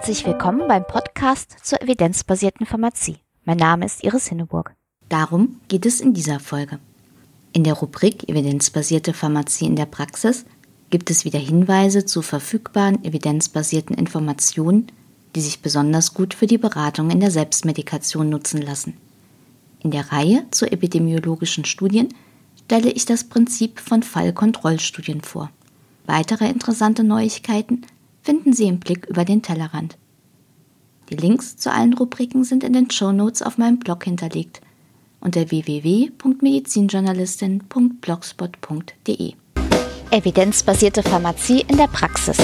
Herzlich willkommen beim Podcast zur evidenzbasierten Pharmazie. Mein Name ist Iris Hinneburg. Darum geht es in dieser Folge. In der Rubrik Evidenzbasierte Pharmazie in der Praxis gibt es wieder Hinweise zu verfügbaren evidenzbasierten Informationen, die sich besonders gut für die Beratung in der Selbstmedikation nutzen lassen. In der Reihe zu epidemiologischen Studien stelle ich das Prinzip von Fallkontrollstudien vor. Weitere interessante Neuigkeiten finden Sie im Blick über den Tellerrand. Die Links zu allen Rubriken sind in den Show Notes auf meinem Blog hinterlegt unter www.medizinjournalistin.blogspot.de. Evidenzbasierte Pharmazie in der Praxis.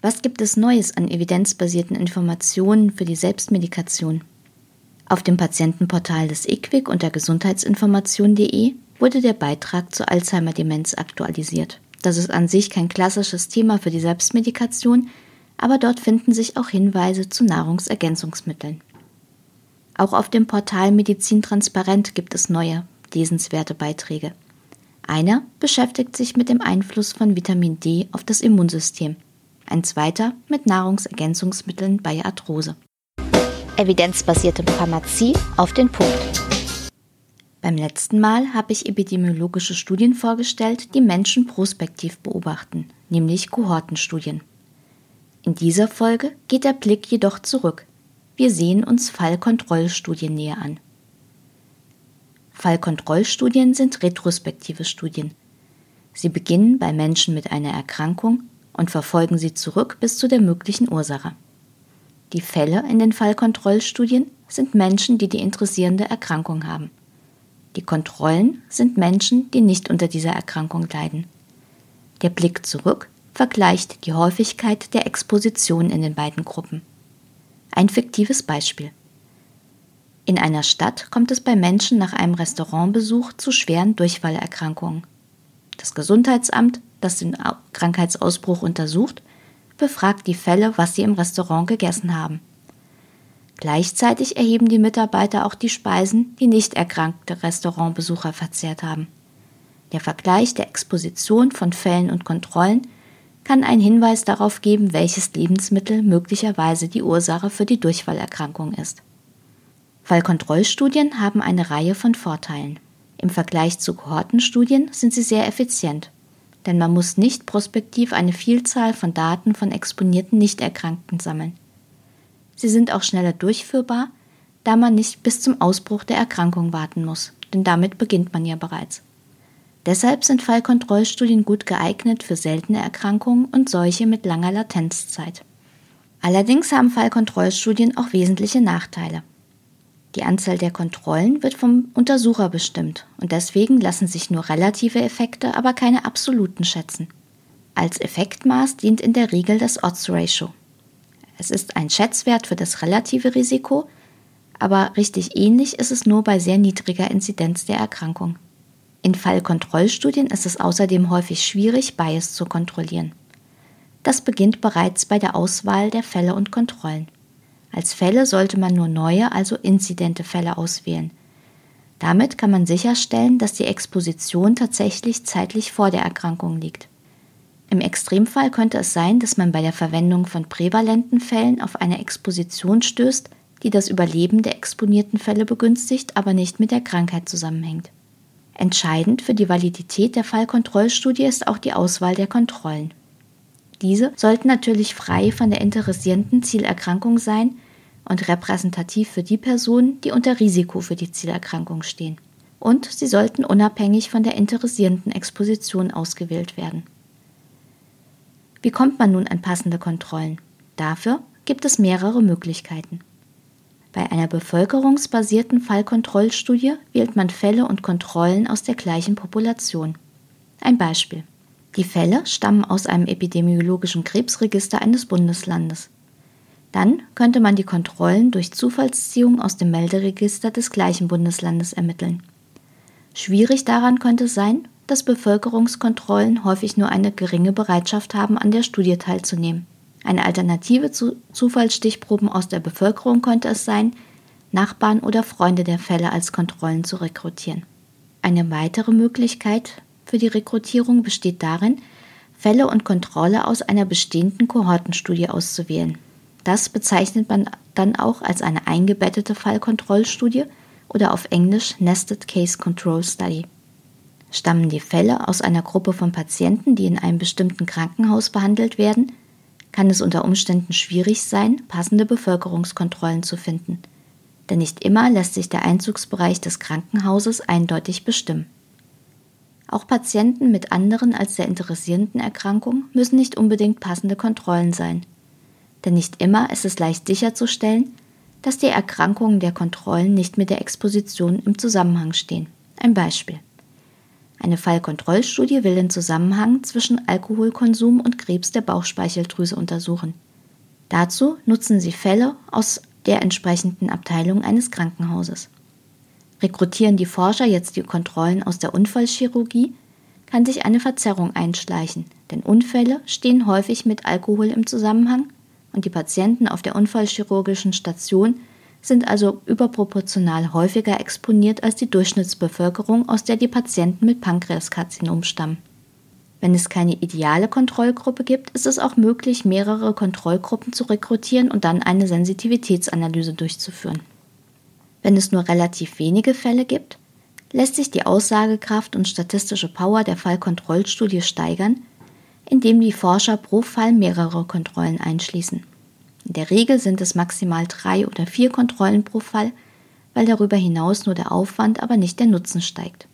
Was gibt es Neues an evidenzbasierten Informationen für die Selbstmedikation? Auf dem Patientenportal des IQWIC unter gesundheitsinformation.de wurde der Beitrag zur Alzheimer-Demenz aktualisiert. Das ist an sich kein klassisches Thema für die Selbstmedikation, aber dort finden sich auch Hinweise zu Nahrungsergänzungsmitteln. Auch auf dem Portal Medizin Transparent gibt es neue, lesenswerte Beiträge. Einer beschäftigt sich mit dem Einfluss von Vitamin D auf das Immunsystem, ein zweiter mit Nahrungsergänzungsmitteln bei Arthrose. Evidenzbasierte Pharmazie auf den Punkt. Beim letzten Mal habe ich epidemiologische Studien vorgestellt, die Menschen prospektiv beobachten, nämlich Kohortenstudien. In dieser Folge geht der Blick jedoch zurück. Wir sehen uns Fallkontrollstudien näher an. Fallkontrollstudien sind retrospektive Studien. Sie beginnen bei Menschen mit einer Erkrankung und verfolgen sie zurück bis zu der möglichen Ursache. Die Fälle in den Fallkontrollstudien sind Menschen, die die interessierende Erkrankung haben. Die Kontrollen sind Menschen, die nicht unter dieser Erkrankung leiden. Der Blick zurück vergleicht die Häufigkeit der Exposition in den beiden Gruppen. Ein fiktives Beispiel. In einer Stadt kommt es bei Menschen nach einem Restaurantbesuch zu schweren Durchfallerkrankungen. Das Gesundheitsamt, das den Krankheitsausbruch untersucht, befragt die Fälle, was sie im Restaurant gegessen haben. Gleichzeitig erheben die Mitarbeiter auch die Speisen, die nicht erkrankte Restaurantbesucher verzehrt haben. Der Vergleich der Exposition von Fällen und Kontrollen kann einen Hinweis darauf geben, welches Lebensmittel möglicherweise die Ursache für die Durchfallerkrankung ist. Fallkontrollstudien haben eine Reihe von Vorteilen. Im Vergleich zu Kohortenstudien sind sie sehr effizient, denn man muss nicht prospektiv eine Vielzahl von Daten von exponierten Nichterkrankten sammeln. Sie sind auch schneller durchführbar, da man nicht bis zum Ausbruch der Erkrankung warten muss, denn damit beginnt man ja bereits. Deshalb sind Fallkontrollstudien gut geeignet für seltene Erkrankungen und solche mit langer Latenzzeit. Allerdings haben Fallkontrollstudien auch wesentliche Nachteile. Die Anzahl der Kontrollen wird vom Untersucher bestimmt und deswegen lassen sich nur relative Effekte, aber keine absoluten schätzen. Als Effektmaß dient in der Regel das Odds Ratio. Es ist ein Schätzwert für das relative Risiko, aber richtig ähnlich ist es nur bei sehr niedriger Inzidenz der Erkrankung. In Fallkontrollstudien ist es außerdem häufig schwierig, Bias zu kontrollieren. Das beginnt bereits bei der Auswahl der Fälle und Kontrollen. Als Fälle sollte man nur neue, also inzidente Fälle auswählen. Damit kann man sicherstellen, dass die Exposition tatsächlich zeitlich vor der Erkrankung liegt. Im Extremfall könnte es sein, dass man bei der Verwendung von prävalenten Fällen auf eine Exposition stößt, die das Überleben der exponierten Fälle begünstigt, aber nicht mit der Krankheit zusammenhängt. Entscheidend für die Validität der Fallkontrollstudie ist auch die Auswahl der Kontrollen. Diese sollten natürlich frei von der interessierenden Zielerkrankung sein und repräsentativ für die Personen, die unter Risiko für die Zielerkrankung stehen. Und sie sollten unabhängig von der interessierenden Exposition ausgewählt werden. Wie kommt man nun an passende Kontrollen? Dafür gibt es mehrere Möglichkeiten. Bei einer bevölkerungsbasierten Fallkontrollstudie wählt man Fälle und Kontrollen aus der gleichen Population. Ein Beispiel. Die Fälle stammen aus einem epidemiologischen Krebsregister eines Bundeslandes. Dann könnte man die Kontrollen durch Zufallsziehung aus dem Melderegister des gleichen Bundeslandes ermitteln. Schwierig daran könnte sein, dass Bevölkerungskontrollen häufig nur eine geringe Bereitschaft haben, an der Studie teilzunehmen. Eine Alternative zu Zufallsstichproben aus der Bevölkerung könnte es sein, Nachbarn oder Freunde der Fälle als Kontrollen zu rekrutieren. Eine weitere Möglichkeit für die Rekrutierung besteht darin, Fälle und Kontrolle aus einer bestehenden Kohortenstudie auszuwählen. Das bezeichnet man dann auch als eine eingebettete Fallkontrollstudie oder auf Englisch Nested Case Control Study. Stammen die Fälle aus einer Gruppe von Patienten, die in einem bestimmten Krankenhaus behandelt werden, kann es unter Umständen schwierig sein, passende Bevölkerungskontrollen zu finden. Denn nicht immer lässt sich der Einzugsbereich des Krankenhauses eindeutig bestimmen. Auch Patienten mit anderen als der interessierenden Erkrankung müssen nicht unbedingt passende Kontrollen sein. Denn nicht immer ist es leicht sicherzustellen, dass die Erkrankungen der Kontrollen nicht mit der Exposition im Zusammenhang stehen. Ein Beispiel. Eine Fallkontrollstudie will den Zusammenhang zwischen Alkoholkonsum und Krebs der Bauchspeicheldrüse untersuchen. Dazu nutzen sie Fälle aus der entsprechenden Abteilung eines Krankenhauses. Rekrutieren die Forscher jetzt die Kontrollen aus der Unfallchirurgie, kann sich eine Verzerrung einschleichen, denn Unfälle stehen häufig mit Alkohol im Zusammenhang und die Patienten auf der unfallchirurgischen Station sind also überproportional häufiger exponiert als die Durchschnittsbevölkerung, aus der die Patienten mit Pankreaskarzinom stammen. Wenn es keine ideale Kontrollgruppe gibt, ist es auch möglich, mehrere Kontrollgruppen zu rekrutieren und dann eine Sensitivitätsanalyse durchzuführen. Wenn es nur relativ wenige Fälle gibt, lässt sich die Aussagekraft und statistische Power der Fallkontrollstudie steigern, indem die Forscher pro Fall mehrere Kontrollen einschließen. In der Regel sind es maximal drei oder vier Kontrollen pro Fall, weil darüber hinaus nur der Aufwand, aber nicht der Nutzen steigt.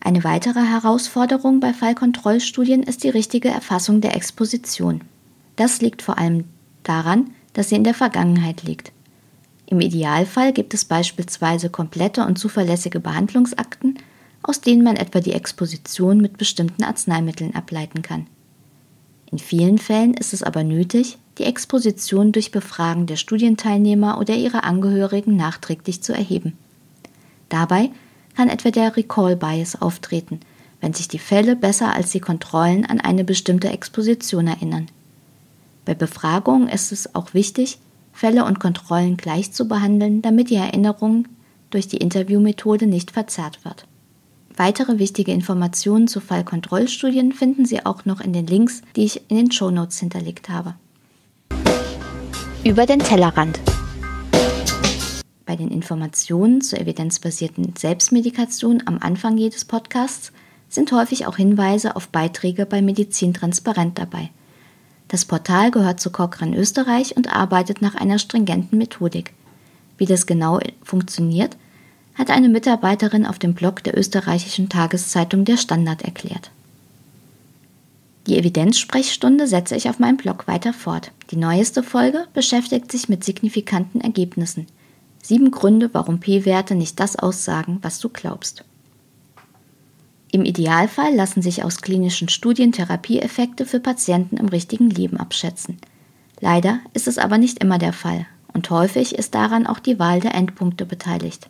Eine weitere Herausforderung bei Fallkontrollstudien ist die richtige Erfassung der Exposition. Das liegt vor allem daran, dass sie in der Vergangenheit liegt. Im Idealfall gibt es beispielsweise komplette und zuverlässige Behandlungsakten, aus denen man etwa die Exposition mit bestimmten Arzneimitteln ableiten kann. In vielen Fällen ist es aber nötig, die Exposition durch Befragen der Studienteilnehmer oder ihrer Angehörigen nachträglich zu erheben. Dabei kann etwa der Recall Bias auftreten, wenn sich die Fälle besser als die Kontrollen an eine bestimmte Exposition erinnern. Bei Befragungen ist es auch wichtig, Fälle und Kontrollen gleich zu behandeln, damit die Erinnerung durch die Interviewmethode nicht verzerrt wird. Weitere wichtige Informationen zu Fallkontrollstudien finden Sie auch noch in den Links, die ich in den Show Notes hinterlegt habe. Über den Tellerrand. Bei den Informationen zur evidenzbasierten Selbstmedikation am Anfang jedes Podcasts sind häufig auch Hinweise auf Beiträge bei Medizin Transparent dabei. Das Portal gehört zu Cochrane Österreich und arbeitet nach einer stringenten Methodik. Wie das genau funktioniert, hat eine Mitarbeiterin auf dem Blog der österreichischen Tageszeitung Der Standard erklärt. Die Evidenzsprechstunde setze ich auf meinem Blog weiter fort. Die neueste Folge beschäftigt sich mit signifikanten Ergebnissen. Sieben Gründe, warum P-Werte nicht das aussagen, was du glaubst. Im Idealfall lassen sich aus klinischen Studien Therapieeffekte für Patienten im richtigen Leben abschätzen. Leider ist es aber nicht immer der Fall und häufig ist daran auch die Wahl der Endpunkte beteiligt.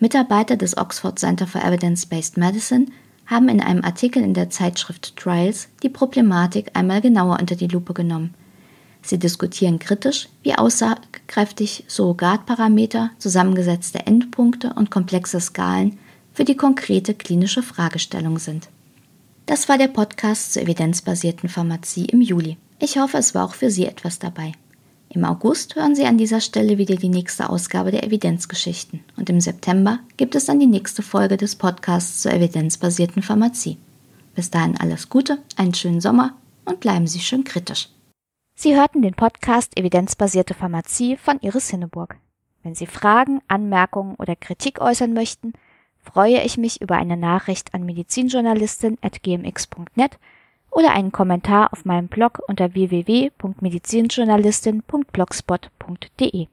Mitarbeiter des Oxford Center for Evidence-Based Medicine haben in einem Artikel in der Zeitschrift Trials die Problematik einmal genauer unter die Lupe genommen. Sie diskutieren kritisch, wie aussagekräftig Surrogatparameter, zusammengesetzte Endpunkte und komplexe Skalen für die konkrete klinische Fragestellung sind. Das war der Podcast zur evidenzbasierten Pharmazie im Juli. Ich hoffe, es war auch für Sie etwas dabei. Im August hören Sie an dieser Stelle wieder die nächste Ausgabe der Evidenzgeschichten und im September gibt es dann die nächste Folge des Podcasts zur evidenzbasierten Pharmazie. Bis dahin alles Gute, einen schönen Sommer und bleiben Sie schön kritisch. Sie hörten den Podcast Evidenzbasierte Pharmazie von Iris Hinneburg. Wenn Sie Fragen, Anmerkungen oder Kritik äußern möchten, freue ich mich über eine Nachricht an medizinjournalistin.gmx.net oder einen Kommentar auf meinem Blog unter www.medizinjournalistin.blogspot.de.